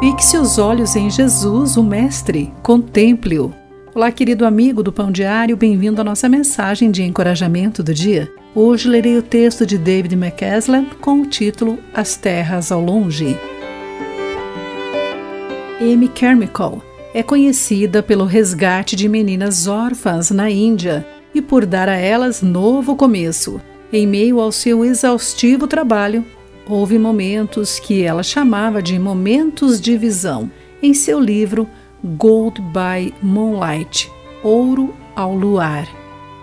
Fixe os olhos em Jesus, o Mestre, contemple-o. Olá, querido amigo do Pão Diário, bem-vindo à nossa mensagem de encorajamento do dia. Hoje lerei o texto de David McCaslin com o título As Terras ao Longe. Amy Carmichael é conhecida pelo resgate de meninas órfãs na Índia e por dar a elas novo começo. Em meio ao seu exaustivo trabalho, houve momentos que ela chamava de momentos de visão em seu livro Gold by Moonlight Ouro ao Luar.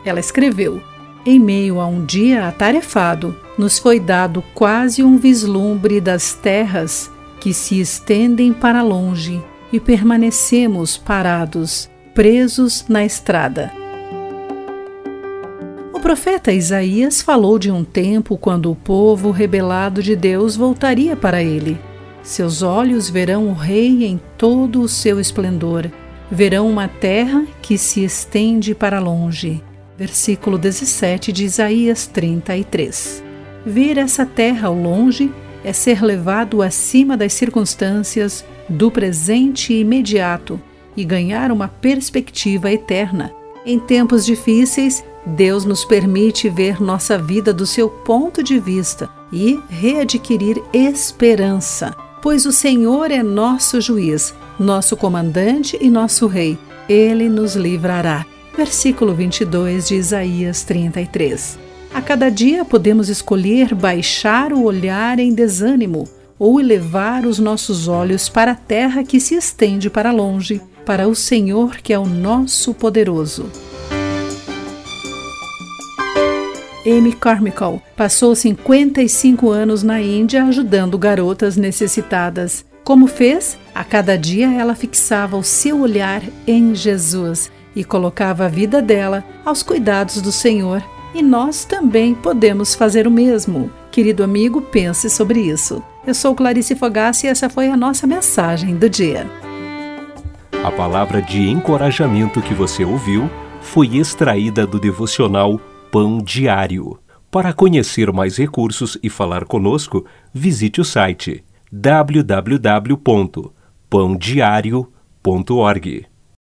Ela escreveu: Em meio a um dia atarefado, nos foi dado quase um vislumbre das terras que se estendem para longe e permanecemos parados, presos na estrada profeta Isaías falou de um tempo quando o povo rebelado de Deus voltaria para ele. Seus olhos verão o Rei em todo o seu esplendor, verão uma terra que se estende para longe. Versículo 17 de Isaías 33. Ver essa terra ao longe é ser levado acima das circunstâncias do presente imediato e ganhar uma perspectiva eterna. Em tempos difíceis, Deus nos permite ver nossa vida do seu ponto de vista e readquirir esperança, pois o Senhor é nosso juiz, nosso comandante e nosso rei. Ele nos livrará. Versículo 22 de Isaías 33. A cada dia podemos escolher baixar o olhar em desânimo ou elevar os nossos olhos para a terra que se estende para longe, para o Senhor que é o nosso poderoso. Amy Carmichael passou 55 anos na Índia ajudando garotas necessitadas. Como fez? A cada dia ela fixava o seu olhar em Jesus e colocava a vida dela aos cuidados do Senhor. E nós também podemos fazer o mesmo. Querido amigo, pense sobre isso. Eu sou Clarice Fogassi e essa foi a nossa mensagem do dia. A palavra de encorajamento que você ouviu foi extraída do devocional Pão Diário. Para conhecer mais recursos e falar conosco, visite o site www.pãodiario.org.